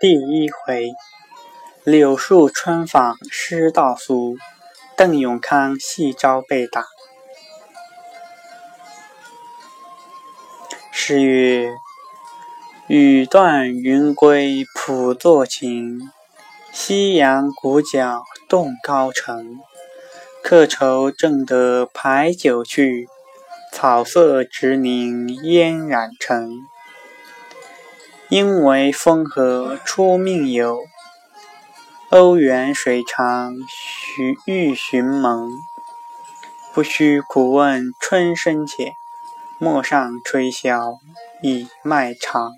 第一回，柳树春访诗道俗，邓永康戏招被打。诗曰：雨断云归浦作晴，夕阳古角动高城。客愁正得排酒去，草色直凝烟染尘。因为风和出命游，瓯远水长须欲寻盟。不须苦问春深浅，陌上吹箫已卖长。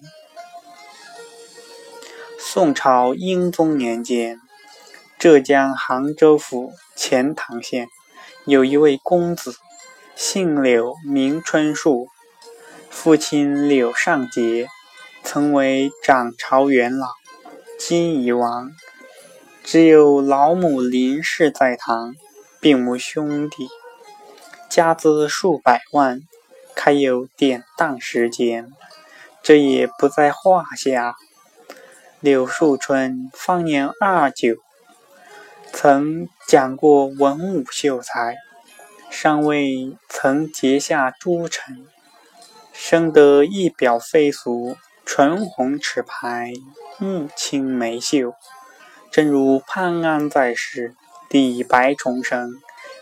宋朝英宗年间，浙江杭州府钱塘县有一位公子，姓柳，名春树，父亲柳尚杰。曾为掌朝元老，今已亡，只有老母林氏在堂，并无兄弟，家资数百万，开有典当时间，这也不在话下。柳树春方年二九，曾讲过文武秀才，尚未曾结下诸臣，生得一表非俗。唇红齿白，目清眉秀，正如潘安在世，李白重生，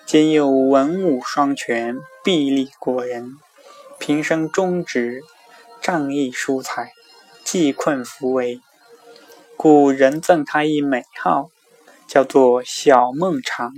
兼有文武双全，臂力过人，平生忠直，仗义疏财，济困扶危，故人赠他一美号，叫做小孟尝。